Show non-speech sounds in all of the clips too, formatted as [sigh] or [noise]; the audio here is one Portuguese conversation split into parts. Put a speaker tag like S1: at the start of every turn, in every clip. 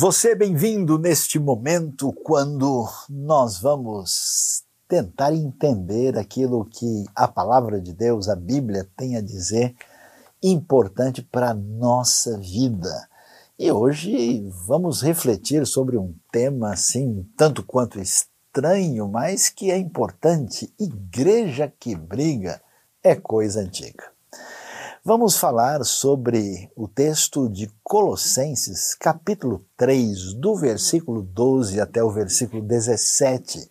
S1: Você é bem-vindo neste momento quando nós vamos tentar entender aquilo que a palavra de Deus, a Bíblia, tem a dizer importante para a nossa vida. E hoje vamos refletir sobre um tema assim, tanto quanto estranho, mas que é importante. Igreja que briga é coisa antiga. Vamos falar sobre o texto de Colossenses, capítulo 3, do versículo 12 até o versículo 17.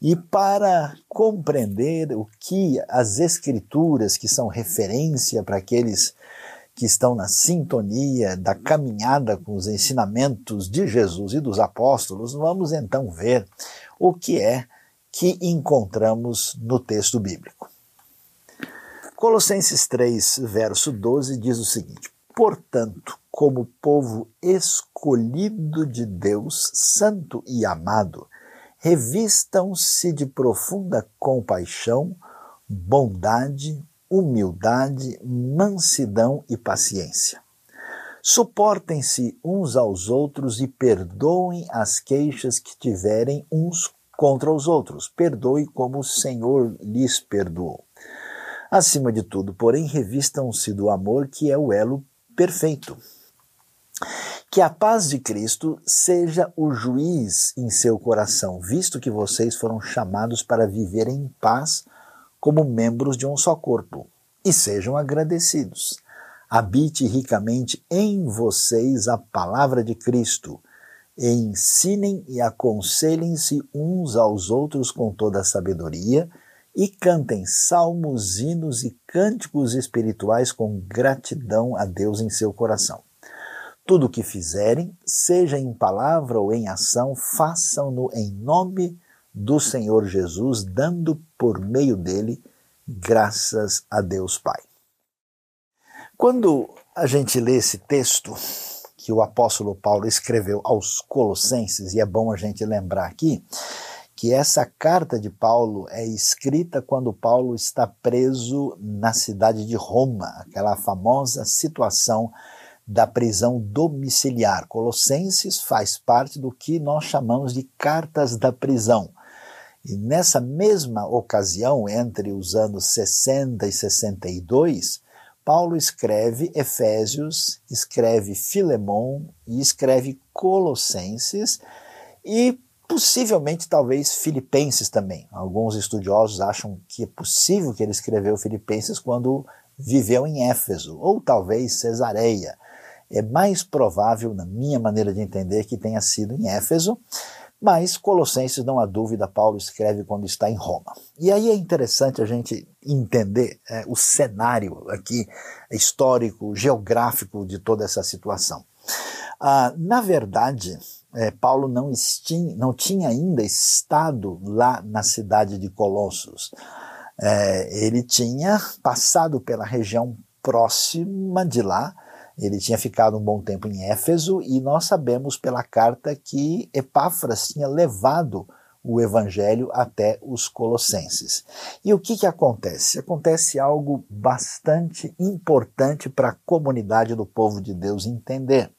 S1: E para compreender o que as Escrituras, que são referência para aqueles que estão na sintonia da caminhada com os ensinamentos de Jesus e dos apóstolos, vamos então ver o que é que encontramos no texto bíblico. Colossenses 3, verso 12 diz o seguinte: Portanto, como povo escolhido de Deus, santo e amado, revistam-se de profunda compaixão, bondade, humildade, mansidão e paciência. Suportem-se uns aos outros e perdoem as queixas que tiverem uns contra os outros. Perdoe como o Senhor lhes perdoou. Acima de tudo, porém, revistam-se do amor que é o elo perfeito. Que a paz de Cristo seja o juiz em seu coração, visto que vocês foram chamados para viver em paz como membros de um só corpo. E sejam agradecidos. Habite ricamente em vocês a palavra de Cristo. E ensinem e aconselhem-se uns aos outros com toda a sabedoria e cantem salmos, hinos e cânticos espirituais com gratidão a Deus em seu coração. Tudo o que fizerem, seja em palavra ou em ação, façam-no em nome do Senhor Jesus, dando por meio dele graças a Deus Pai. Quando a gente lê esse texto que o apóstolo Paulo escreveu aos Colossenses, e é bom a gente lembrar aqui, que essa carta de Paulo é escrita quando Paulo está preso na cidade de Roma, aquela famosa situação da prisão domiciliar. Colossenses faz parte do que nós chamamos de cartas da prisão. E nessa mesma ocasião, entre os anos 60 e 62, Paulo escreve Efésios, escreve Filemão e escreve Colossenses, e Possivelmente, talvez, Filipenses também. Alguns estudiosos acham que é possível que ele escreveu Filipenses quando viveu em Éfeso, ou talvez Cesareia. É mais provável, na minha maneira de entender, que tenha sido em Éfeso, mas Colossenses, não há dúvida, Paulo escreve quando está em Roma. E aí é interessante a gente entender é, o cenário aqui histórico, geográfico de toda essa situação. Ah, na verdade, é, Paulo não, estim, não tinha ainda estado lá na cidade de Colossos. É, ele tinha passado pela região próxima de lá, ele tinha ficado um bom tempo em Éfeso e nós sabemos pela carta que Epáfras tinha levado o evangelho até os colossenses. E o que, que acontece? Acontece algo bastante importante para a comunidade do povo de Deus entender.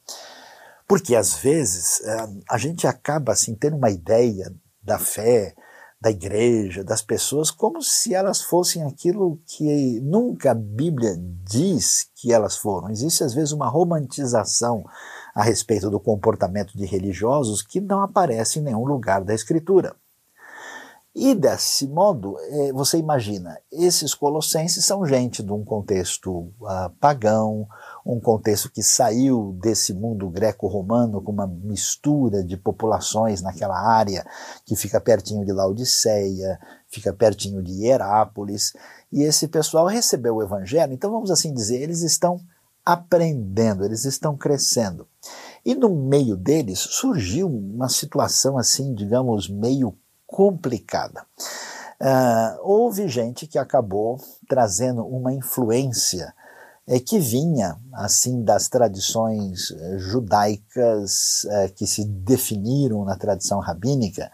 S1: Porque às vezes é, a gente acaba assim tendo uma ideia da fé, da igreja, das pessoas, como se elas fossem aquilo que nunca a Bíblia diz que elas foram. Existe às vezes uma romantização a respeito do comportamento de religiosos que não aparece em nenhum lugar da Escritura. E desse modo, é, você imagina, esses colossenses são gente de um contexto uh, pagão, um contexto que saiu desse mundo greco-romano com uma mistura de populações naquela área que fica pertinho de Laodiceia, fica pertinho de Hierápolis, e esse pessoal recebeu o evangelho, então vamos assim dizer, eles estão aprendendo, eles estão crescendo. E no meio deles surgiu uma situação assim, digamos, meio complicada. Uh, houve gente que acabou trazendo uma influência é, que vinha assim das tradições eh, judaicas é, que se definiram na tradição rabínica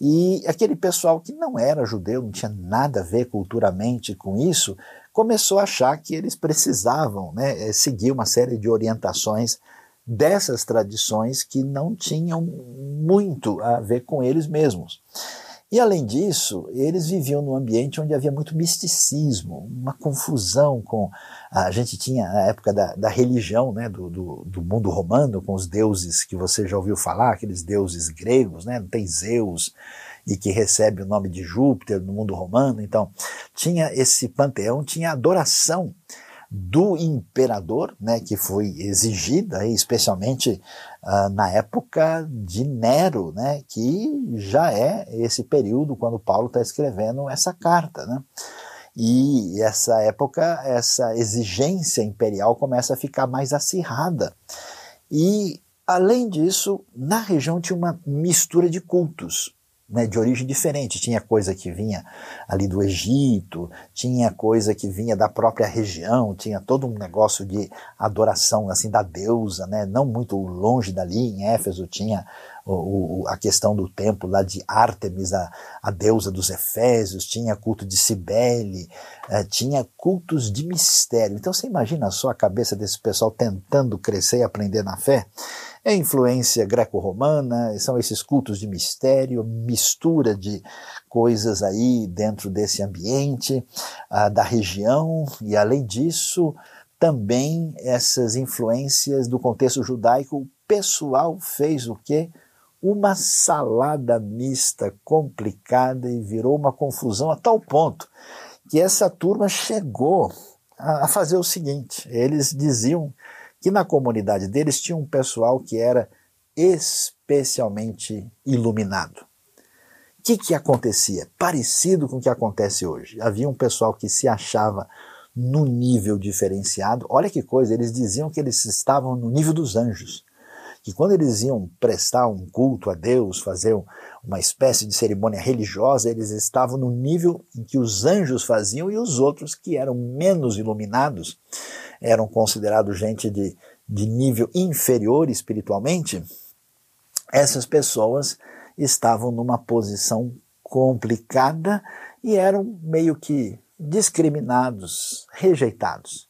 S1: e aquele pessoal que não era judeu, não tinha nada a ver culturalmente com isso, começou a achar que eles precisavam né, seguir uma série de orientações dessas tradições que não tinham muito a ver com eles mesmos. E além disso, eles viviam num ambiente onde havia muito misticismo, uma confusão com. A gente tinha a época da, da religião, né, do, do, do, mundo romano, com os deuses que você já ouviu falar, aqueles deuses gregos, né, tem Zeus, e que recebe o nome de Júpiter no mundo romano. Então, tinha esse panteão, tinha adoração do imperador, né, que foi exigida, especialmente uh, na época de Nero, né, que já é esse período quando Paulo está escrevendo essa carta. Né. E essa época, essa exigência imperial começa a ficar mais acirrada. E, além disso, na região tinha uma mistura de cultos né, de origem diferente. Tinha coisa que vinha ali do Egito, tinha coisa que vinha da própria região, tinha todo um negócio de adoração assim da deusa, né, não muito longe dali, em Éfeso tinha o, o, a questão do templo lá de Ártemis, a, a deusa dos Efésios, tinha culto de Cibele, eh, tinha cultos de mistério. Então você imagina só a cabeça desse pessoal tentando crescer e aprender na fé? É influência greco-romana, são esses cultos de mistério, mistura de coisas aí dentro desse ambiente uh, da região, e além disso, também essas influências do contexto judaico. O pessoal fez o quê? Uma salada mista complicada e virou uma confusão a tal ponto que essa turma chegou a fazer o seguinte: eles diziam que na comunidade deles tinha um pessoal que era especialmente iluminado. O que, que acontecia? Parecido com o que acontece hoje. Havia um pessoal que se achava no nível diferenciado. Olha que coisa, eles diziam que eles estavam no nível dos anjos. Que quando eles iam prestar um culto a Deus, fazer uma espécie de cerimônia religiosa, eles estavam no nível em que os anjos faziam e os outros que eram menos iluminados eram considerados gente de, de nível inferior espiritualmente, essas pessoas estavam numa posição complicada e eram meio que discriminados, rejeitados.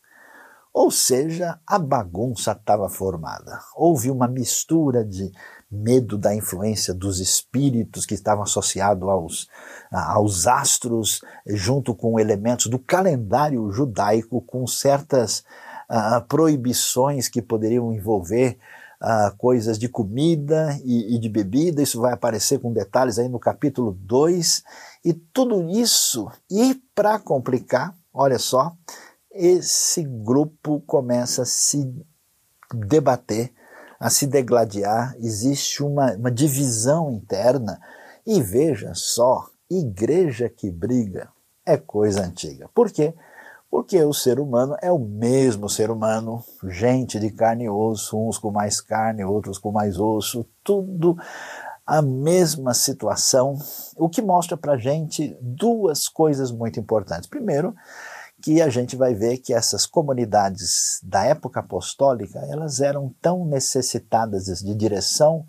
S1: Ou seja, a bagunça estava formada. Houve uma mistura de medo da influência dos espíritos que estavam associados aos, aos astros, junto com elementos do calendário judaico, com certas uh, proibições que poderiam envolver uh, coisas de comida e, e, de bebida, isso vai aparecer com detalhes aí no capítulo 2, e tudo isso, e para complicar, olha só, esse grupo começa a se debater, a se degladiar, existe uma, uma divisão interna, e veja só, igreja que briga é coisa antiga. Por quê? O ser humano é o mesmo ser humano, gente de carne e osso, uns com mais carne, outros com mais osso, tudo a mesma situação, o que mostra para gente duas coisas muito importantes. Primeiro, que a gente vai ver que essas comunidades da época apostólica elas eram tão necessitadas de direção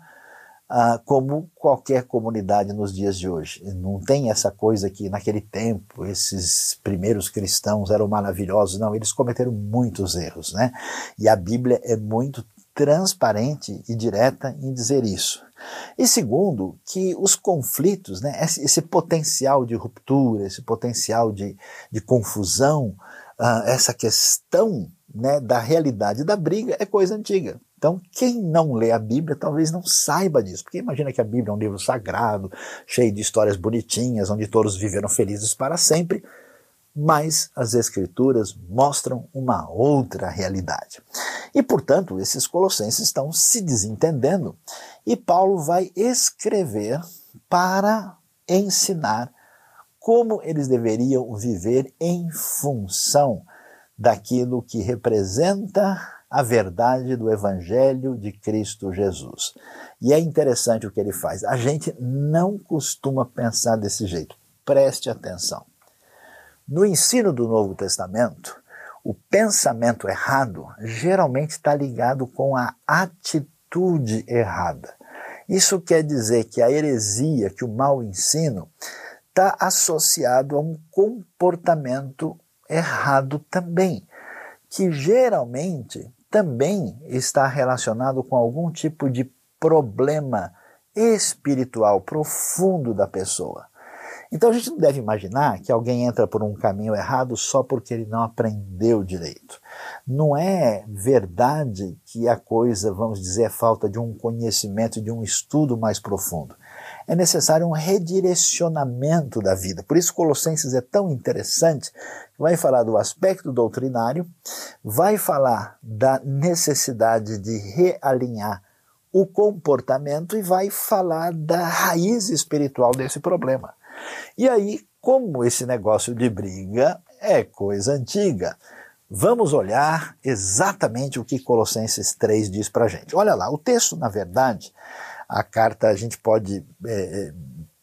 S1: ah, como qualquer comunidade nos dias de hoje. Não tem essa coisa que naquele tempo esses primeiros cristãos eram maravilhosos, não, eles cometeram muitos erros, né? E a Bíblia é muito transparente e direta em dizer isso. E segundo, que os conflitos, né, esse, potencial de ruptura, esse potencial de, de confusão, uh, essa questão né, da realidade da briga é coisa antiga. Então, quem não lê a Bíblia talvez não saiba disso, porque imagina que a Bíblia é um livro sagrado, cheio de histórias bonitinhas, onde todos viveram felizes para sempre, mas as Escrituras mostram uma outra realidade. E, portanto, esses colossenses estão se desentendendo, e Paulo vai escrever para ensinar como eles deveriam viver em função daquilo que representa a verdade do Evangelho de Cristo Jesus. E é interessante o que ele faz. A gente não costuma pensar desse jeito. Preste atenção. No ensino do Novo Testamento, o pensamento errado geralmente está ligado com a atitude errada. Isso quer dizer que a heresia, que o mau ensino, está associado a um comportamento errado também, que geralmente também está relacionado com algum tipo de problema espiritual profundo da pessoa. Então a gente não deve imaginar que alguém entra por um caminho errado só porque ele não aprendeu direito. Não é verdade que a coisa, vamos dizer, é falta de um conhecimento, de um estudo mais profundo. É necessário um redirecionamento da vida. Por isso Colossenses é tão interessante. Vai falar do aspecto doutrinário, vai falar da necessidade de realinhar o comportamento e vai falar da raiz espiritual desse problema. E aí, como esse negócio de briga é coisa antiga, vamos olhar exatamente o que Colossenses 3 diz para gente. Olha lá, o texto, na verdade, a carta a gente pode é,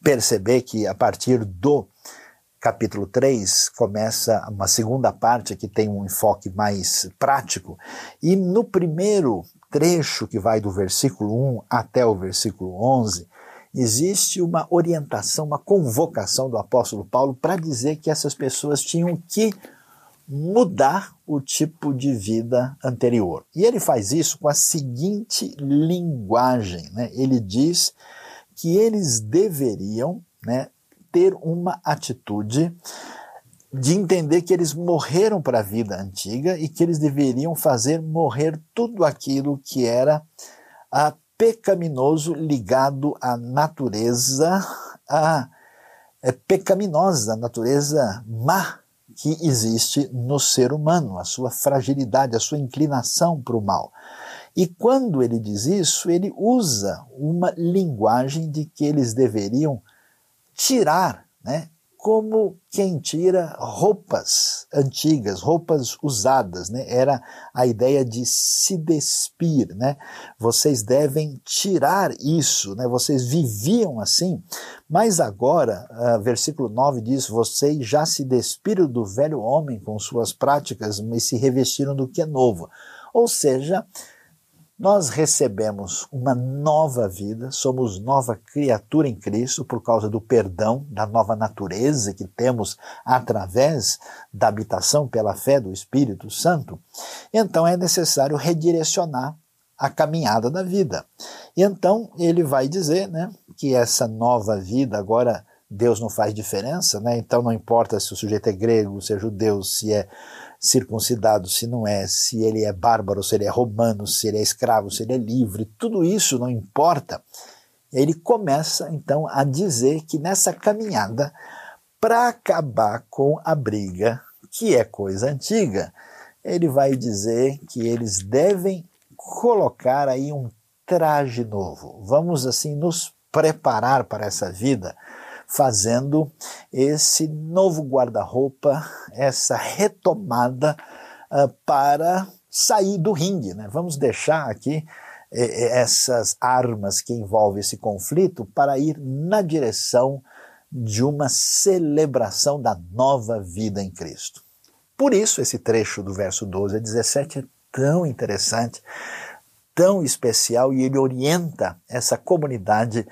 S1: perceber que a partir do capítulo 3 começa uma segunda parte que tem um enfoque mais prático, e no primeiro trecho que vai do versículo 1 até o versículo 11, existe uma orientação, uma convocação do apóstolo Paulo para dizer que essas pessoas tinham que mudar o tipo de vida anterior. E ele faz isso com a seguinte linguagem: né? ele diz que eles deveriam né, ter uma atitude de entender que eles morreram para a vida antiga e que eles deveriam fazer morrer tudo aquilo que era pecaminoso ligado à natureza a, é, pecaminosa, natureza má que existe no ser humano, a sua fragilidade, a sua inclinação para o mal. E quando ele diz isso, ele usa uma linguagem de que eles deveriam tirar né, como quem tira roupas antigas, roupas usadas, né? Era a ideia de se despir, né? Vocês devem tirar isso, né? Vocês viviam assim, mas agora, uh, versículo 9 diz: vocês já se despiram do velho homem com suas práticas, mas se revestiram do que é novo. Ou seja, nós recebemos uma nova vida, somos nova criatura em Cristo por causa do perdão, da nova natureza que temos através da habitação pela fé do Espírito Santo. Então é necessário redirecionar a caminhada da vida. E então ele vai dizer né, que essa nova vida agora Deus não faz diferença, né? então não importa se o sujeito é grego, se é judeu, se é circuncidado, se não é, se ele é bárbaro, se ele é romano, se ele é escravo, se ele é livre, tudo isso não importa. Ele começa então a dizer que nessa caminhada, para acabar com a briga, que é coisa antiga, ele vai dizer que eles devem colocar aí um traje novo. Vamos assim nos preparar para essa vida fazendo esse novo guarda-roupa, essa retomada uh, para sair do ringue. Né? Vamos deixar aqui eh, eh, essas armas que envolvem esse conflito para ir na direção de uma celebração da nova vida em Cristo. Por isso, esse trecho do verso 12 a 17 é tão interessante, tão especial e ele orienta essa comunidade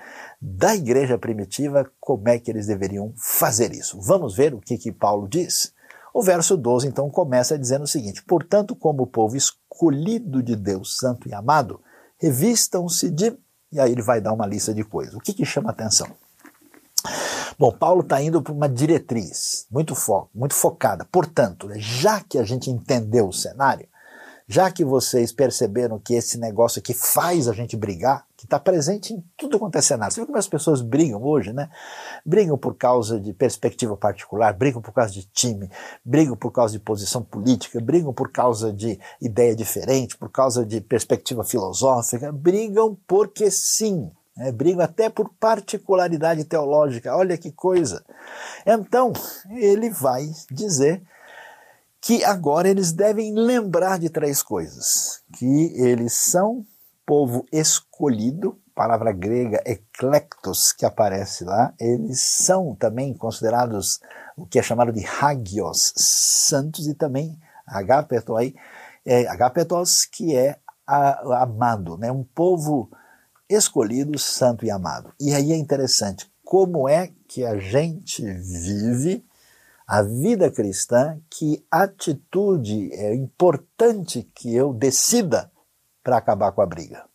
S1: da igreja primitiva como é que eles deveriam fazer isso. Vamos ver o que, que Paulo diz? O verso 12 então começa dizendo o seguinte: Portanto, como povo escolhido de Deus, santo e amado, revistam-se de. E aí ele vai dar uma lista de coisas. O que, que chama atenção? Bom, Paulo está indo para uma diretriz muito, fo muito focada. Portanto, já que a gente entendeu o cenário, já que vocês perceberam que esse negócio aqui faz a gente brigar, que está presente em tudo quanto é cenário. Você vê como as pessoas brigam hoje, né? Brigam por causa de perspectiva particular, brigam por causa de time, brigam por causa de posição política, brigam por causa de ideia diferente, por causa de perspectiva filosófica, brigam porque sim. Né? brigam até por particularidade teológica. Olha que coisa. Então, ele vai dizer que agora eles devem lembrar de três coisas: que eles são povo escolhido, palavra grega eclectos que aparece lá, eles são também considerados o que é chamado de hagios, santos, e também agapetoi, é, agapetos, que é a, amado, né? um povo escolhido, santo e amado. E aí é interessante, como é que a gente vive a vida cristã, que atitude é importante que eu decida para acabar com a briga.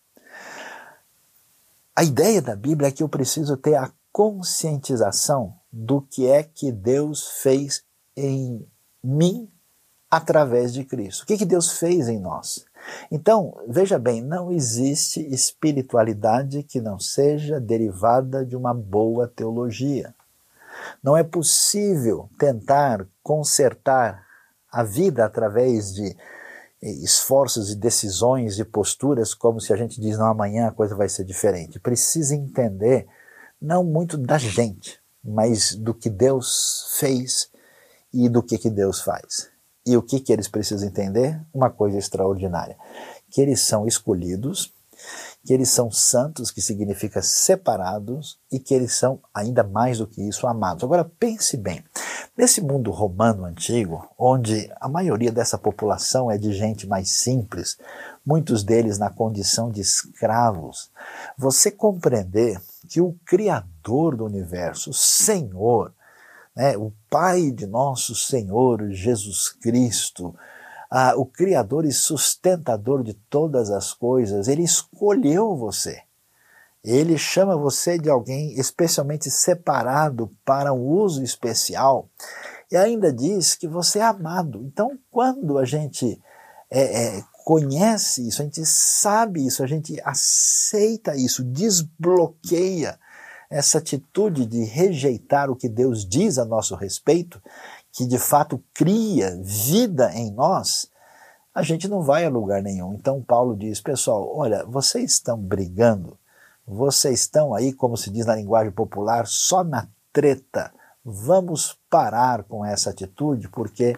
S1: A ideia da Bíblia é que eu preciso ter a conscientização do que é que Deus fez em mim através de Cristo. O que, que Deus fez em nós? Então, veja bem, não existe espiritualidade que não seja derivada de uma boa teologia. Não é possível tentar consertar a vida através de esforços e decisões e posturas como se a gente diz, não, amanhã a coisa vai ser diferente. Precisa entender não muito da gente, mas do que Deus fez e do que, que Deus faz. E o que, que eles precisam entender? Uma coisa extraordinária: que eles são escolhidos, que eles são santos, que significa separados, e que eles são, ainda mais do que isso, amados. Agora pense bem: nesse mundo romano antigo, onde a maioria dessa população é de gente mais simples, muitos deles na condição de escravos, você compreender que o Criador do universo, o Senhor, né, o Pai de nosso Senhor Jesus Cristo, ah, o Criador e sustentador de todas as coisas, ele escolheu você. Ele chama você de alguém especialmente separado para um uso especial e ainda diz que você é amado. Então, quando a gente é, é, conhece isso, a gente sabe isso, a gente aceita isso, desbloqueia essa atitude de rejeitar o que Deus diz a nosso respeito, que de fato cria vida em nós, a gente não vai a lugar nenhum. Então Paulo diz, pessoal, olha, vocês estão brigando, vocês estão aí, como se diz na linguagem popular, só na treta. Vamos parar com essa atitude, porque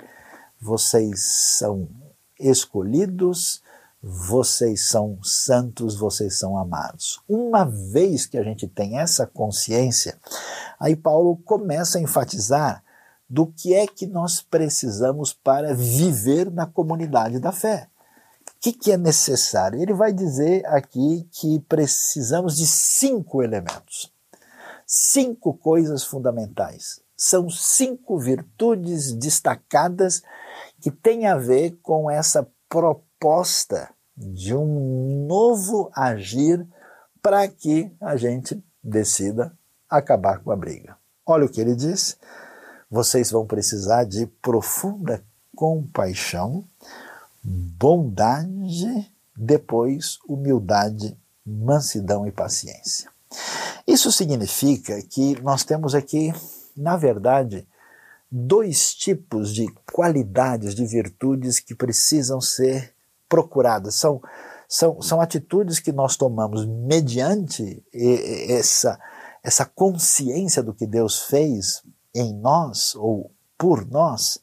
S1: vocês são escolhidos, vocês são santos, vocês são amados. Uma vez que a gente tem essa consciência, aí Paulo começa a enfatizar do que é que nós precisamos para viver na comunidade da fé. O que, que é necessário? Ele vai dizer aqui que precisamos de cinco elementos, cinco coisas fundamentais. São cinco virtudes destacadas que têm a ver com essa proposta de um novo agir para que a gente decida acabar com a briga. Olha o que ele diz: vocês vão precisar de profunda compaixão, bondade, depois humildade, mansidão e paciência. Isso significa que nós temos aqui, na verdade, dois tipos de qualidades, de virtudes que precisam ser procuradas, são, são, são atitudes que nós tomamos mediante essa, essa consciência do que Deus fez em nós ou por nós,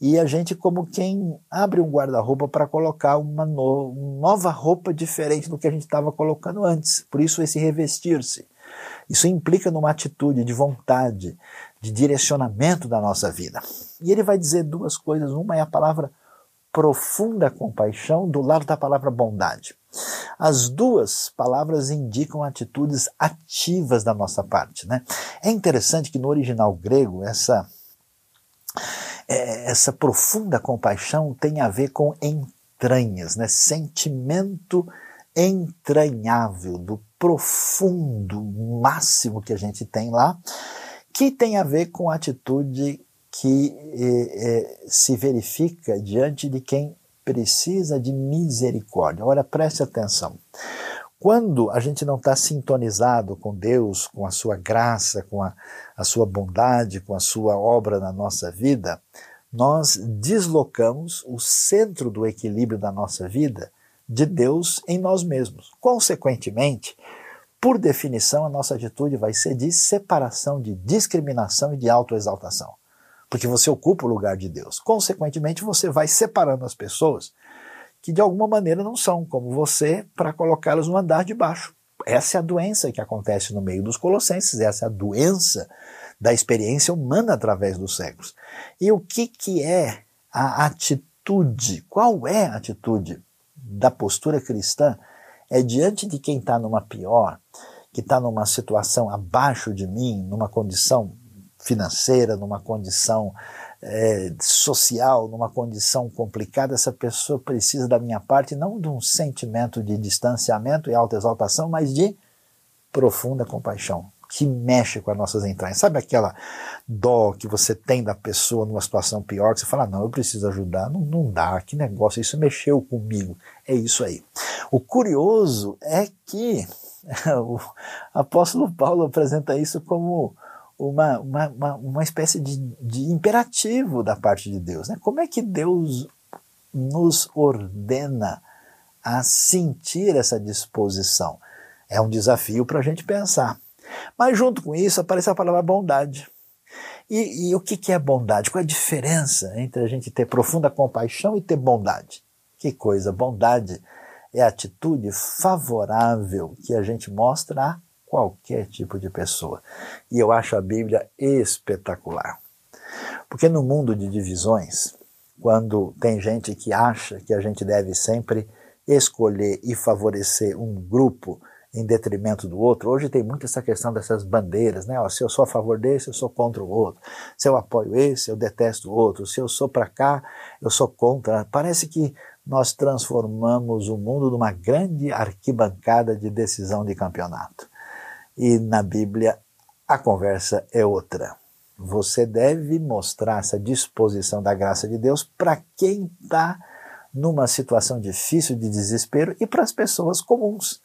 S1: e a gente como quem abre um guarda-roupa para colocar uma no, nova roupa diferente do que a gente estava colocando antes. Por isso esse revestir-se. Isso implica numa atitude de vontade, de direcionamento da nossa vida. E ele vai dizer duas coisas. Uma é a palavra profunda compaixão do lado da palavra bondade. As duas palavras indicam atitudes ativas da nossa parte. Né? É interessante que no original grego essa, é, essa profunda compaixão tem a ver com entranhas, né? sentimento entranhável, do profundo máximo que a gente tem lá, que tem a ver com atitude que eh, eh, se verifica diante de quem precisa de misericórdia. Olha, preste atenção. Quando a gente não está sintonizado com Deus, com a sua graça, com a, a sua bondade, com a sua obra na nossa vida, nós deslocamos o centro do equilíbrio da nossa vida de Deus em nós mesmos. Consequentemente, por definição, a nossa atitude vai ser de separação, de discriminação e de autoexaltação porque você ocupa o lugar de Deus. Consequentemente, você vai separando as pessoas que de alguma maneira não são como você para colocá-las no andar de baixo. Essa é a doença que acontece no meio dos colossenses, essa é a doença da experiência humana através dos séculos. E o que, que é a atitude? Qual é a atitude da postura cristã? É diante de quem está numa pior, que está numa situação abaixo de mim, numa condição financeira, numa condição é, social, numa condição complicada, essa pessoa precisa da minha parte não de um sentimento de distanciamento e autoexaltação, mas de profunda compaixão, que mexe com as nossas entranhas. Sabe aquela dó que você tem da pessoa numa situação pior, que você fala, não, eu preciso ajudar, não, não dá, que negócio, isso mexeu comigo. É isso aí. O curioso é que [laughs] o apóstolo Paulo apresenta isso como uma, uma, uma, uma espécie de, de imperativo da parte de Deus. Né? Como é que Deus nos ordena a sentir essa disposição? É um desafio para a gente pensar. Mas junto com isso aparece a palavra bondade. E, e, o que, que é bondade? Qual é a diferença entre a gente ter profunda compaixão e ter bondade? Que coisa, bondade é a atitude favorável que a gente mostra a qualquer tipo de pessoa. E eu acho a Bíblia espetacular. Porque no mundo de divisões, quando tem gente que acha que a gente deve sempre escolher e favorecer um grupo em detrimento do outro. Hoje tem muito essa questão dessas bandeiras, né? Ó, se eu sou a favor desse, eu sou contra o outro. Se eu apoio esse, eu detesto o outro. Se eu sou para cá, eu sou contra. Parece que nós transformamos o mundo numa grande arquibancada de decisão de campeonato. E na Bíblia a conversa é outra. Você deve mostrar essa disposição da graça de Deus para quem está numa situação difícil de desespero e para as pessoas comuns.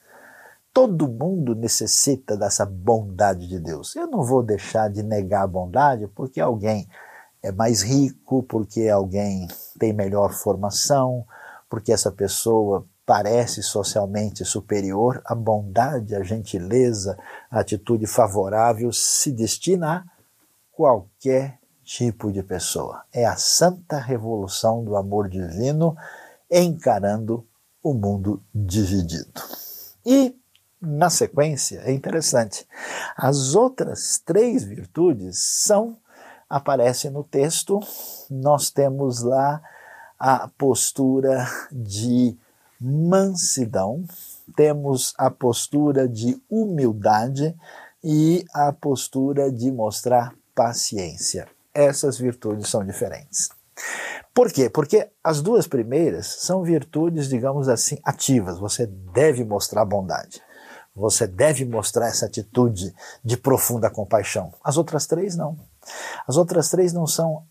S1: Todo mundo necessita dessa bondade de Deus. Eu não vou deixar de negar a bondade porque alguém é mais rico, porque alguém tem melhor formação, porque essa pessoa parece socialmente superior, a bondade, a gentileza, a atitude favorável se destina a qualquer tipo de pessoa. É a santa revolução do amor divino encarando o mundo dividido. E, na sequência, é interessante, as outras três virtudes são, aparecem no texto, nós temos lá a postura de mansidão, temos a postura de humildade e a postura de mostrar paciência. Essas virtudes são diferentes. Por quê? Porque as duas primeiras são virtudes, digamos assim, ativas. Você deve mostrar bondade. Você deve mostrar essa atitude de profunda compaixão. As outras três não. As outras três não são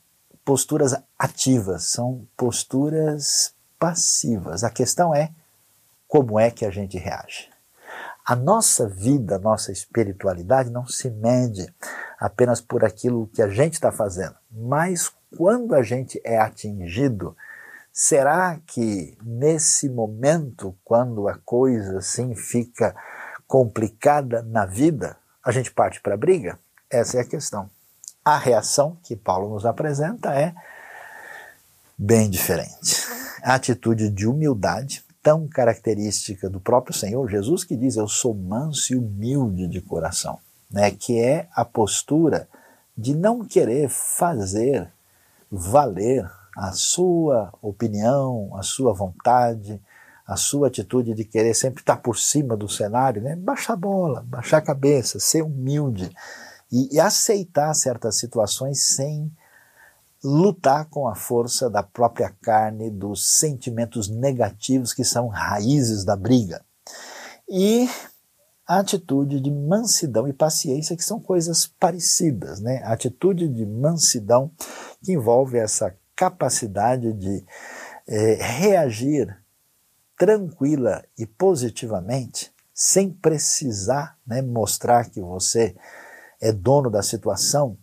S1: posturas ativas, são posturas passivas. A questão é como é que a gente reage. A nossa vida, a nossa espiritualidade não se mede apenas por aquilo que a gente está fazendo, mas quando a gente é atingido, será que nesse momento, quando a coisa assim fica complicada na vida, a gente parte para a briga? Essa é a questão. A reação que Paulo nos apresenta é bem diferente a atitude de humildade, tão característica do próprio Senhor Jesus, que diz: Eu sou manso e humilde de coração, né? que é a postura de não querer fazer valer a sua opinião, a sua vontade, a sua atitude de querer sempre estar por cima do cenário, né? baixar a bola, baixar a cabeça, ser humilde e, e aceitar certas situações sem lutar com a força da própria carne, dos sentimentos negativos que são raízes da briga. E a atitude de mansidão e paciência, que são coisas parecidas. Né? A atitude de mansidão que envolve essa capacidade de é, reagir tranquila e positivamente, sem precisar né, mostrar que você é dono da situação,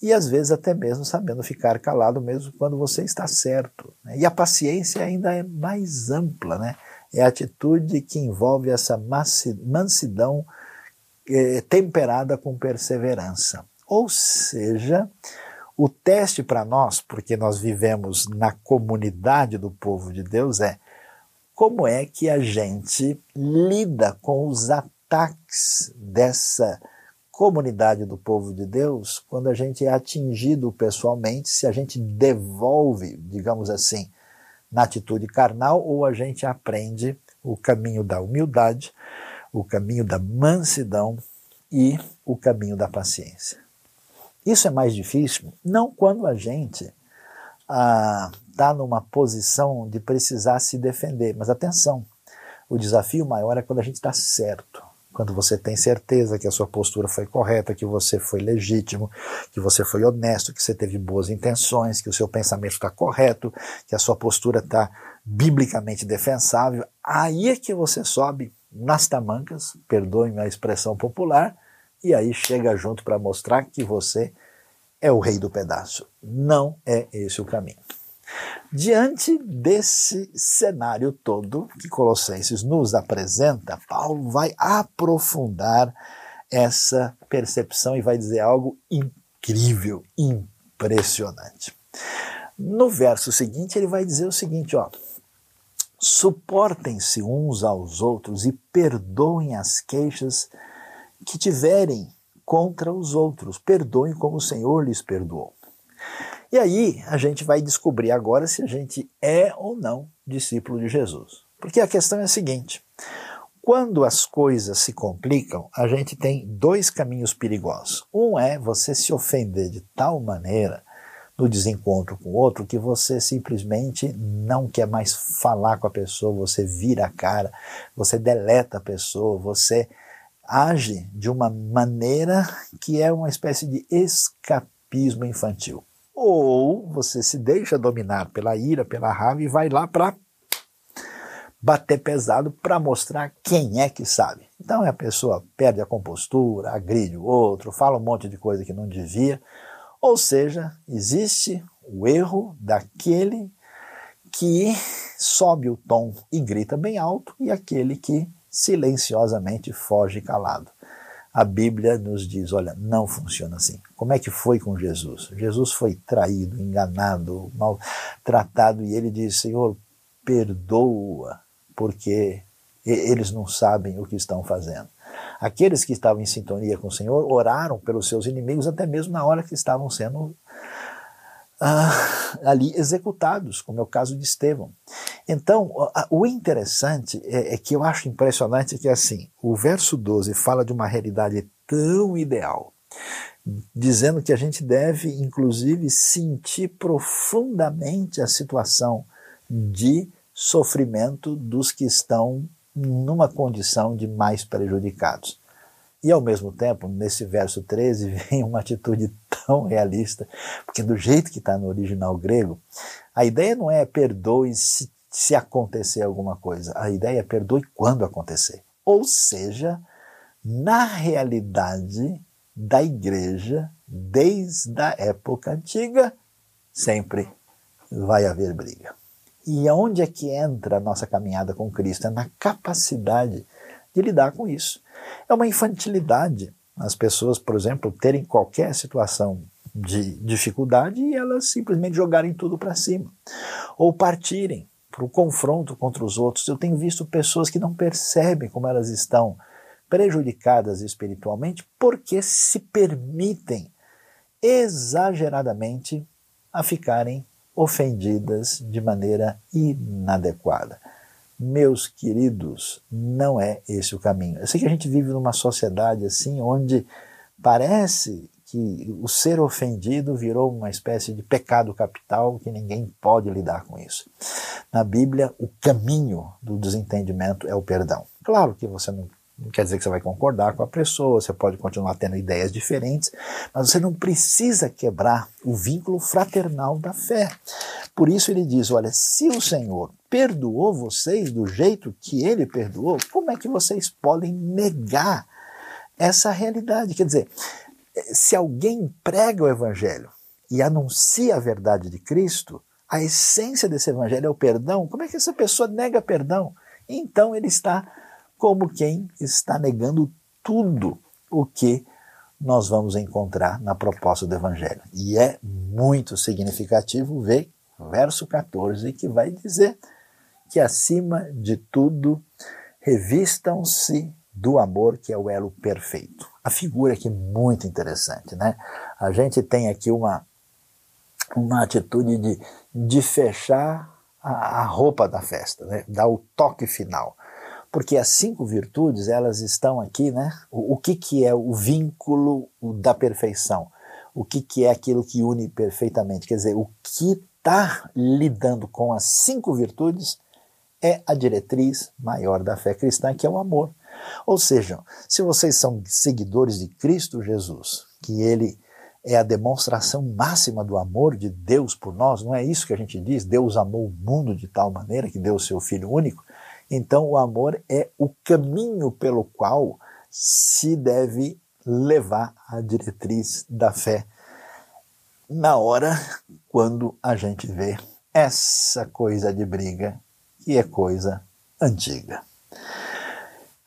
S1: e às vezes até mesmo sabendo ficar calado mesmo quando você está certo. Né? E a paciência ainda é mais ampla, né? É a atitude que envolve essa mansidão eh, temperada com perseverança. Ou seja, o teste para nós, porque nós vivemos na comunidade do povo de Deus, é como é que a gente lida com os ataques dessa comunidade do povo de Deus, quando a gente é atingido pessoalmente, se a gente devolve, digamos assim, na atitude carnal, ou a gente aprende o caminho da humildade, o caminho da mansidão e o caminho da paciência. Isso é mais difícil não quando a gente a estar tá numa posição de precisar se defender. Mas atenção, o desafio maior é quando a gente está certo. Quando você tem certeza que a sua postura foi correta, que você foi legítimo, que você foi honesto, que você teve boas intenções, que o seu pensamento está correto, que a sua postura está biblicamente defensável, aí é que você sobe nas tamancas, perdoe-me a expressão popular, e aí chega junto para mostrar que você é o rei do pedaço. Não é esse o caminho. Diante desse cenário todo que Colossenses nos apresenta, Paulo vai aprofundar essa percepção e vai dizer algo incrível, impressionante. No verso seguinte, ele vai dizer o seguinte: ó, suportem-se uns aos outros e perdoem as queixas que tiverem contra os outros. Perdoem como o Senhor lhes perdoou. E aí a gente vai descobrir agora se a gente é ou não discípulo de Jesus. Porque a questão é a seguinte: quando as coisas se complicam, a gente tem dois caminhos perigosos. Um é você se ofender de tal maneira no desencontro com o outro que você simplesmente não quer mais falar com a pessoa, você vira a cara, você deleta a pessoa, você age de uma maneira que é uma espécie de escapismo infantil ou você se deixa dominar pela ira, pela raiva e vai lá para bater pesado para mostrar quem é que sabe. Então a pessoa perde a compostura, agride o outro, fala um monte de coisa que não devia. Ou seja, existe o erro daquele que sobe o tom e grita bem alto e aquele que silenciosamente foge calado a Bíblia nos diz: olha, não funciona assim. Como é que foi com Jesus? Jesus foi traído, enganado, maltratado e ele diz: Senhor, perdoa, porque eles não sabem o que estão fazendo. Aqueles que estavam em sintonia com o Senhor oraram pelos seus inimigos até mesmo na hora que estavam sendo ah, ali executados, como é o caso de Estevão. Então, o interessante é, é, que eu acho impressionante que assim, o verso 12 fala de uma realidade tão ideal, dizendo que a gente deve, inclusive, sentir profundamente a situação de sofrimento dos que estão numa condição de mais prejudicados. E ao mesmo tempo, nesse verso 13, [laughs] vem uma atitude tão realista, porque do jeito que está no original grego, a ideia não é perdoe se, se acontecer alguma coisa, a ideia é perdoe quando acontecer. Ou seja, na realidade da igreja, desde a época antiga, sempre vai haver briga. E onde é que entra a nossa caminhada com Cristo? É na capacidade de lidar com isso. É uma infantilidade as pessoas, por exemplo, terem qualquer situação de dificuldade e elas simplesmente jogarem tudo para cima. Ou partirem para o confronto contra os outros. Eu tenho visto pessoas que não percebem como elas estão prejudicadas espiritualmente porque se permitem exageradamente a ficarem ofendidas de maneira inadequada. Meus queridos, não é esse o caminho. Eu sei que a gente vive numa sociedade assim onde parece que o ser ofendido virou uma espécie de pecado capital que ninguém pode lidar com isso. Na Bíblia, o caminho do desentendimento é o perdão. Claro que você não não quer dizer que você vai concordar com a pessoa, você pode continuar tendo ideias diferentes, mas você não precisa quebrar o vínculo fraternal da fé. Por isso ele diz: olha, se o Senhor perdoou vocês do jeito que ele perdoou, como é que vocês podem negar essa realidade? Quer dizer, se alguém prega o evangelho e anuncia a verdade de Cristo, a essência desse evangelho é o perdão, como é que essa pessoa nega perdão? Então ele está como quem está negando tudo o que nós vamos encontrar na proposta do Evangelho. E é muito significativo ver verso 14 que vai dizer que acima de tudo revistam-se do amor que é o elo perfeito. A figura aqui é muito interessante, né? A gente tem aqui uma, uma atitude de, de fechar a, a roupa da festa, né? dar o toque final porque as cinco virtudes elas estão aqui, né? O, o que, que é o vínculo da perfeição? O que, que é aquilo que une perfeitamente? Quer dizer, o que está lidando com as cinco virtudes é a diretriz maior da fé cristã, que é o amor. Ou seja, se vocês são seguidores de Cristo Jesus, que ele é a demonstração máxima do amor de Deus por nós, não é isso que a gente diz? Deus amou o mundo de tal maneira que deu o seu Filho único. Então, o amor é o caminho pelo qual se deve levar a diretriz da fé na hora quando a gente vê essa coisa de briga, que é coisa antiga.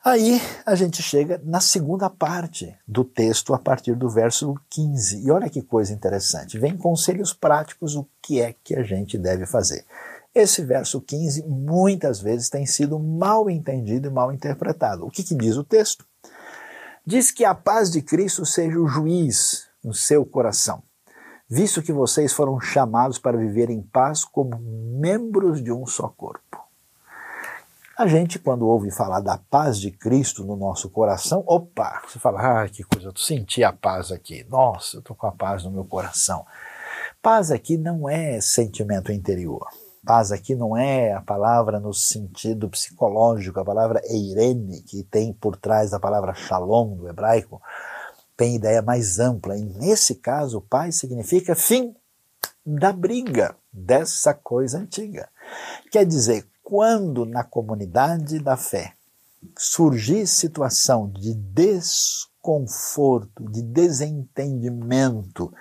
S1: Aí a gente chega na segunda parte do texto, a partir do verso 15. E olha que coisa interessante. Vem conselhos práticos, o que é que a gente deve fazer. Esse verso 15 muitas vezes tem sido mal entendido e mal interpretado. O que, que diz o texto? Diz que a paz de Cristo seja o juiz no seu coração, visto que vocês foram chamados para viver em paz como membros de um só corpo. A gente, quando ouve falar da paz de Cristo no nosso coração, opa, você fala, ah, que coisa, eu senti a paz aqui. Nossa, eu estou com a paz no meu coração. Paz aqui não é sentimento interior. Paz aqui não é a palavra no sentido psicológico, a palavra eirene, que tem por trás da palavra shalom do hebraico, tem ideia mais ampla. E nesse caso, paz significa fim da briga, dessa coisa antiga. Quer dizer, quando na comunidade da fé surgir situação de desconforto, de desentendimento,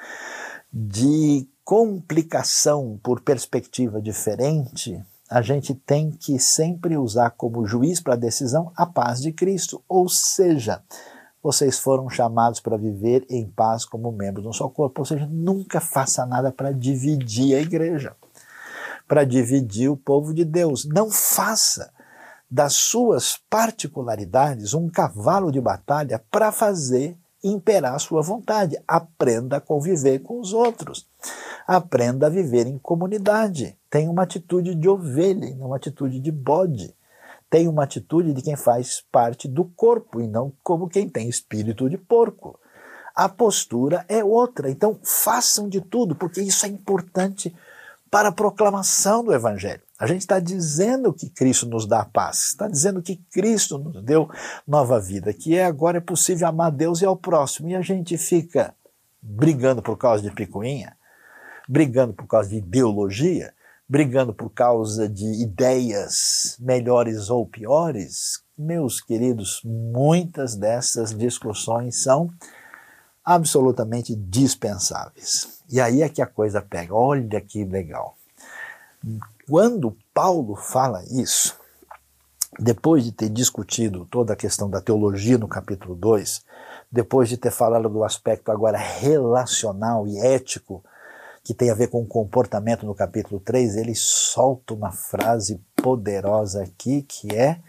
S1: de complicação por perspectiva diferente, a gente tem que sempre usar como juiz para a decisão a paz de Cristo. Ou seja, vocês foram chamados para viver em paz como membros de um só corpo. Ou seja, nunca faça nada para dividir a igreja para dividir o povo de Deus. Não faça das suas particularidades um cavalo de batalha para fazer imperar sua vontade. Aprenda a conviver com os outros. Aprenda a viver em comunidade. Tenha uma atitude de ovelha, não uma atitude de bode. Tenha uma atitude de quem faz parte do corpo e não como quem tem espírito de porco. A postura é outra. Então, façam de tudo, porque isso é importante para a proclamação do Evangelho. A gente está dizendo que Cristo nos dá paz, está dizendo que Cristo nos deu nova vida, que é agora é possível amar Deus e ao próximo, e a gente fica brigando por causa de picuinha, brigando por causa de ideologia, brigando por causa de ideias melhores ou piores. Meus queridos, muitas dessas discussões são absolutamente dispensáveis. E aí é que a coisa pega. Olha que legal. Quando Paulo fala isso, depois de ter discutido toda a questão da teologia no capítulo 2, depois de ter falado do aspecto agora relacional e ético, que tem a ver com o comportamento no capítulo 3, ele solta uma frase poderosa aqui que é: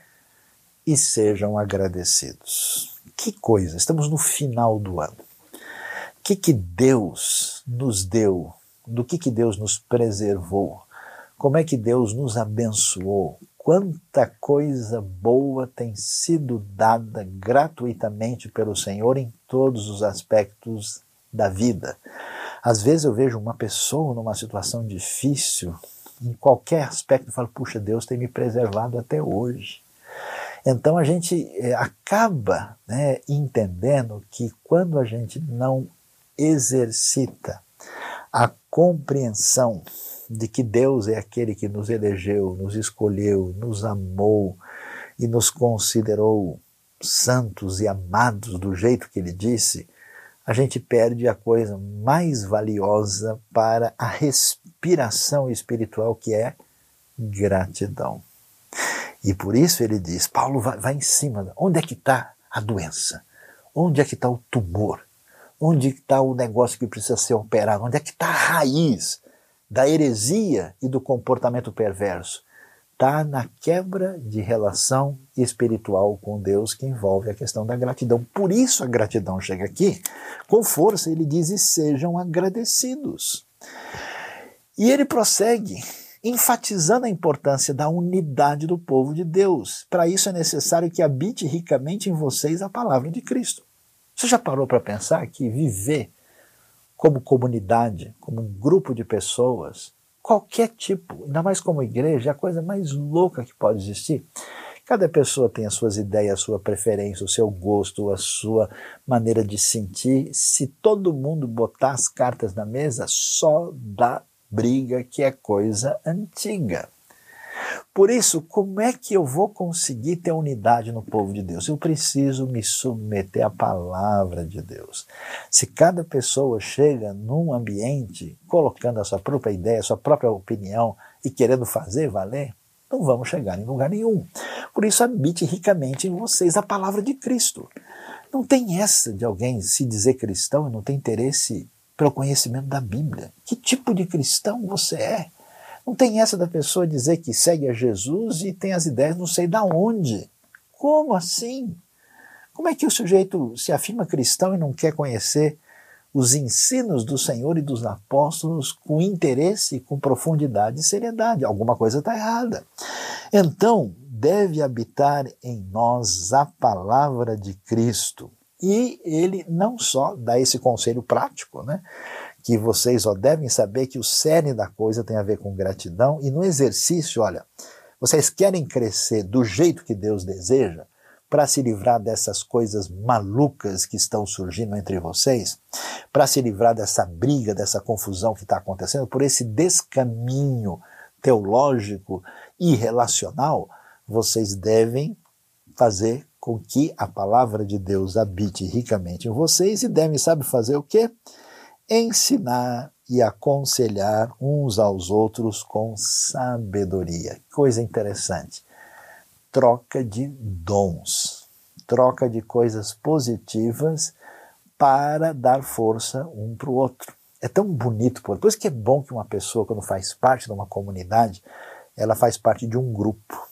S1: e sejam agradecidos. Que coisa, estamos no final do ano que, que Deus nos deu, do que, que Deus nos preservou, como é que Deus nos abençoou, quanta coisa boa tem sido dada gratuitamente pelo Senhor em todos os aspectos da vida. Às vezes eu vejo uma pessoa numa situação difícil, em qualquer aspecto, e falo, puxa, Deus tem me preservado até hoje. Então a gente eh, acaba né, entendendo que quando a gente não exercita a compreensão de que Deus é aquele que nos elegeu, nos escolheu, nos amou e nos considerou santos e amados do jeito que ele disse, a gente perde a coisa mais valiosa para a respiração espiritual que é gratidão. E por isso ele diz: Paulo vai, vai em cima. Onde é que está a doença? Onde é que está o tumor? Onde está o negócio que precisa ser operado? Onde é que está a raiz da heresia e do comportamento perverso? Está na quebra de relação espiritual com Deus que envolve a questão da gratidão. Por isso a gratidão chega aqui com força, ele diz: e sejam agradecidos. E ele prossegue enfatizando a importância da unidade do povo de Deus. Para isso é necessário que habite ricamente em vocês a palavra de Cristo. Você já parou para pensar que viver como comunidade, como um grupo de pessoas, qualquer tipo, ainda mais como igreja, é a coisa mais louca que pode existir. Cada pessoa tem as suas ideias, a sua preferência, o seu gosto, a sua maneira de sentir. Se todo mundo botar as cartas na mesa, só dá briga que é coisa antiga. Por isso, como é que eu vou conseguir ter unidade no povo de Deus? Eu preciso me submeter à palavra de Deus. Se cada pessoa chega num ambiente colocando a sua própria ideia, a sua própria opinião e querendo fazer valer, não vamos chegar em lugar nenhum. Por isso, habite ricamente em vocês a palavra de Cristo. Não tem essa de alguém se dizer cristão e não ter interesse pelo conhecimento da Bíblia. Que tipo de cristão você é? Não tem essa da pessoa dizer que segue a Jesus e tem as ideias não sei da onde. Como assim? Como é que o sujeito se afirma cristão e não quer conhecer os ensinos do Senhor e dos apóstolos com interesse, com profundidade e seriedade? Alguma coisa está errada. Então, deve habitar em nós a palavra de Cristo. E ele não só dá esse conselho prático, né? Que vocês ó, devem saber que o cerne da coisa tem a ver com gratidão, e no exercício, olha, vocês querem crescer do jeito que Deus deseja, para se livrar dessas coisas malucas que estão surgindo entre vocês, para se livrar dessa briga, dessa confusão que está acontecendo, por esse descaminho teológico e relacional, vocês devem fazer com que a palavra de Deus habite ricamente em vocês e devem, sabe, fazer o quê? Ensinar e aconselhar uns aos outros com sabedoria. Coisa interessante. Troca de dons, troca de coisas positivas para dar força um para o outro. É tão bonito, por isso que é bom que uma pessoa, quando faz parte de uma comunidade, ela faz parte de um grupo.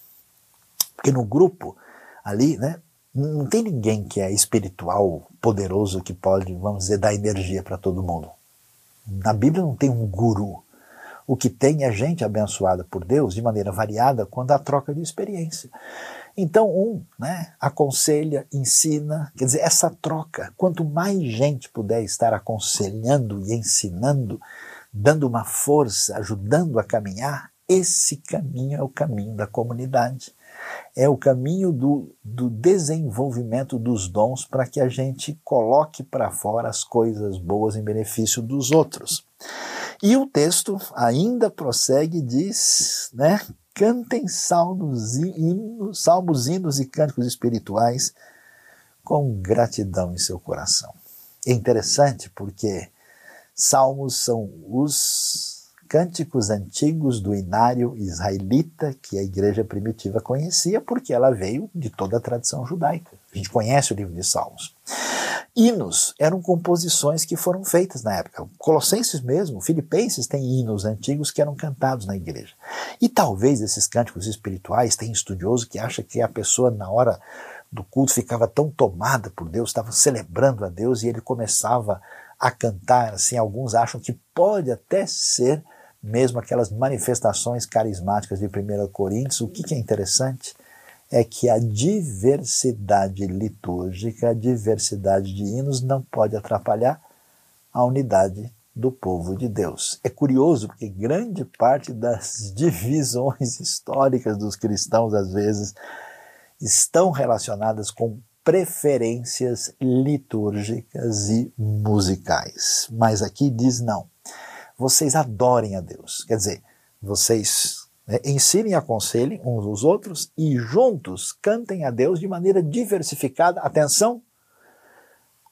S1: Porque no grupo, ali, né, não tem ninguém que é espiritual, poderoso, que pode, vamos dizer, dar energia para todo mundo. Na Bíblia não tem um guru. O que tem é gente abençoada por Deus de maneira variada quando há troca de experiência. Então, um né, aconselha, ensina, quer dizer, essa troca, quanto mais gente puder estar aconselhando e ensinando, dando uma força, ajudando a caminhar, esse caminho é o caminho da comunidade é o caminho do, do desenvolvimento dos dons para que a gente coloque para fora as coisas boas em benefício dos outros. E o texto ainda prossegue e diz, né? Cantem salmos, hinos, salmos, hinos e cânticos espirituais com gratidão em seu coração. É interessante porque salmos são os cânticos antigos do inário israelita que a igreja primitiva conhecia, porque ela veio de toda a tradição judaica. A gente conhece o livro de Salmos. Hinos eram composições que foram feitas na época. Colossenses mesmo, Filipenses têm hinos antigos que eram cantados na igreja. E talvez esses cânticos espirituais tem estudioso que acha que a pessoa na hora do culto ficava tão tomada por Deus, estava celebrando a Deus e ele começava a cantar, assim, alguns acham que pode até ser mesmo aquelas manifestações carismáticas de 1 Coríntios, o que, que é interessante é que a diversidade litúrgica, a diversidade de hinos não pode atrapalhar a unidade do povo de Deus. É curioso porque grande parte das [laughs] divisões históricas dos cristãos, às vezes, estão relacionadas com preferências litúrgicas e musicais. Mas aqui diz não vocês adorem a Deus. Quer dizer, vocês né, ensinem e aconselhem uns aos outros e juntos cantem a Deus de maneira diversificada. Atenção!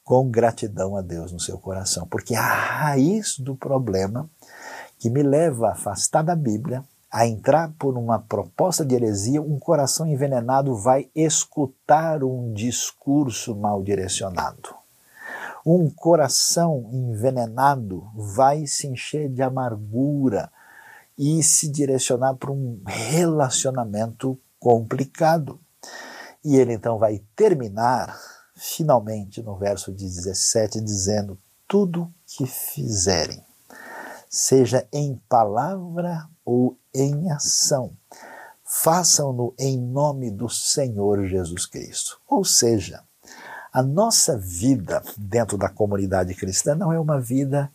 S1: Com gratidão a Deus no seu coração. Porque a raiz do problema que me leva a afastar da Bíblia, a entrar por uma proposta de heresia, um coração envenenado vai escutar um discurso mal direcionado. Um coração envenenado vai se encher de amargura e se direcionar para um relacionamento complicado. E ele então vai terminar, finalmente, no verso 17, dizendo: Tudo que fizerem, seja em palavra ou em ação, façam-no em nome do Senhor Jesus Cristo. Ou seja, a nossa vida dentro da comunidade cristã não é uma vida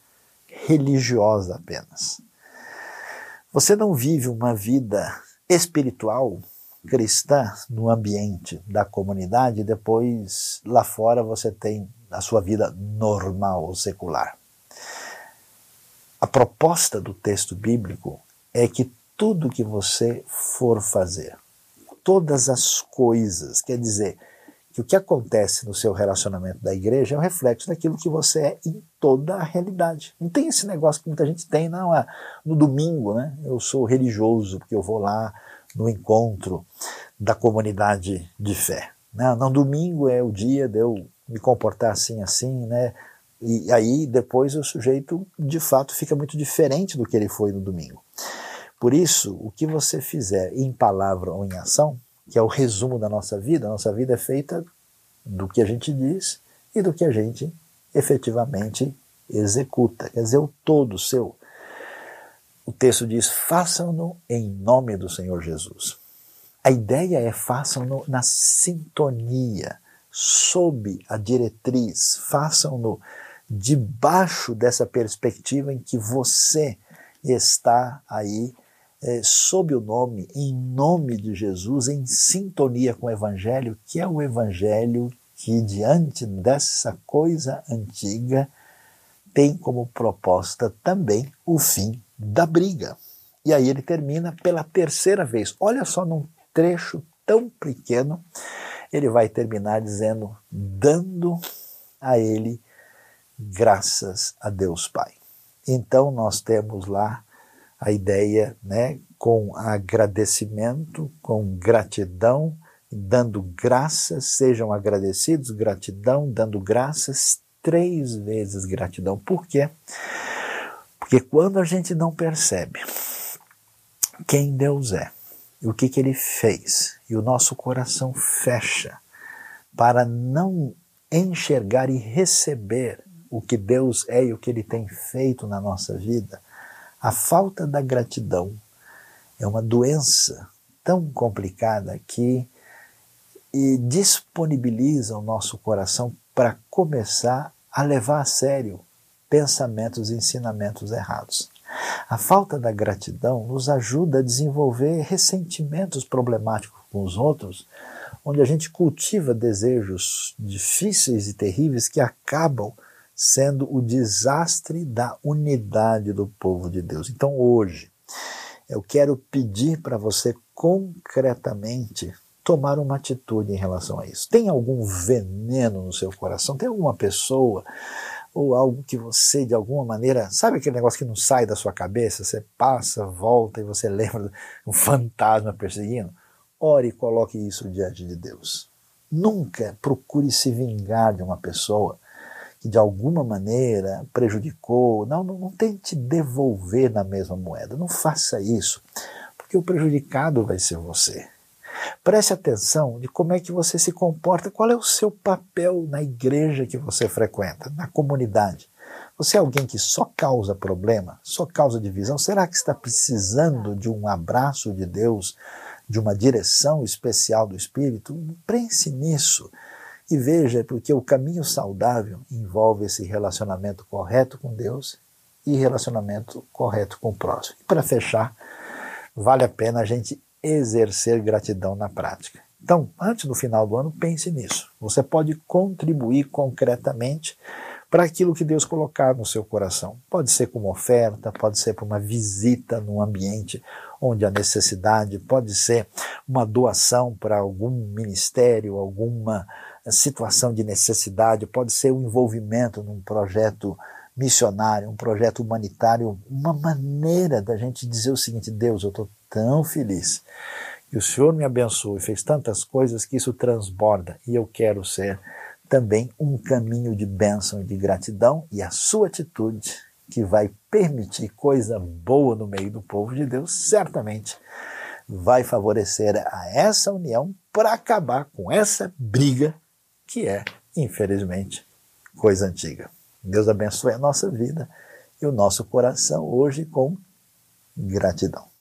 S1: religiosa apenas. Você não vive uma vida espiritual cristã no ambiente da comunidade e depois lá fora você tem a sua vida normal secular. A proposta do texto bíblico é que tudo que você for fazer, todas as coisas, quer dizer, que o que acontece no seu relacionamento da igreja é um reflexo daquilo que você é em toda a realidade. Não tem esse negócio que muita gente tem, não, é no domingo, né? Eu sou religioso porque eu vou lá no encontro da comunidade de fé. Não, no domingo é o dia de eu me comportar assim, assim, né? E aí depois o sujeito de fato fica muito diferente do que ele foi no domingo. Por isso, o que você fizer em palavra ou em ação, que é o resumo da nossa vida, a nossa vida é feita do que a gente diz e do que a gente efetivamente executa. Quer dizer, o todo seu. O texto diz: façam-no em nome do Senhor Jesus. A ideia é façam-no na sintonia, sob a diretriz, façam-no debaixo dessa perspectiva em que você está aí é, sob o nome, em nome de Jesus, em sintonia com o Evangelho, que é o Evangelho que, diante dessa coisa antiga, tem como proposta também o fim da briga. E aí ele termina pela terceira vez. Olha só num trecho tão pequeno, ele vai terminar dizendo: dando a ele graças a Deus Pai. Então nós temos lá a ideia, né, com agradecimento, com gratidão, dando graças, sejam agradecidos, gratidão, dando graças, três vezes gratidão. Por quê? Porque quando a gente não percebe quem Deus é o que, que Ele fez, e o nosso coração fecha para não enxergar e receber o que Deus é e o que Ele tem feito na nossa vida, a falta da gratidão é uma doença tão complicada que disponibiliza o nosso coração para começar a levar a sério pensamentos e ensinamentos errados. A falta da gratidão nos ajuda a desenvolver ressentimentos problemáticos com os outros, onde a gente cultiva desejos difíceis e terríveis que acabam sendo o desastre da unidade do povo de Deus. Então, hoje, eu quero pedir para você concretamente tomar uma atitude em relação a isso. Tem algum veneno no seu coração? Tem alguma pessoa ou algo que você, de alguma maneira, sabe aquele negócio que não sai da sua cabeça? Você passa, volta e você [laughs] lembra um fantasma perseguindo? Ore e coloque isso diante de Deus. Nunca procure se vingar de uma pessoa que de alguma maneira prejudicou. Não, não, não tente devolver na mesma moeda. Não faça isso, porque o prejudicado vai ser você. Preste atenção de como é que você se comporta, qual é o seu papel na igreja que você frequenta, na comunidade. Você é alguém que só causa problema, só causa divisão? Será que está precisando de um abraço de Deus, de uma direção especial do Espírito? Pense nisso. E veja, porque o caminho saudável envolve esse relacionamento correto com Deus e relacionamento correto com o próximo. E para fechar, vale a pena a gente exercer gratidão na prática. Então, antes do final do ano, pense nisso. Você pode contribuir concretamente para aquilo que Deus colocar no seu coração. Pode ser como oferta, pode ser para uma visita num ambiente onde há necessidade, pode ser uma doação para algum ministério, alguma situação de necessidade, pode ser o um envolvimento num projeto missionário, um projeto humanitário, uma maneira da gente dizer o seguinte: Deus, eu estou tão feliz que o Senhor me abençoou e fez tantas coisas que isso transborda e eu quero ser também um caminho de bênção e de gratidão e a sua atitude que vai permitir coisa boa no meio do povo de Deus, certamente vai favorecer a essa união para acabar com essa briga que é, infelizmente, coisa antiga. Deus abençoe a nossa vida e o nosso coração hoje com gratidão.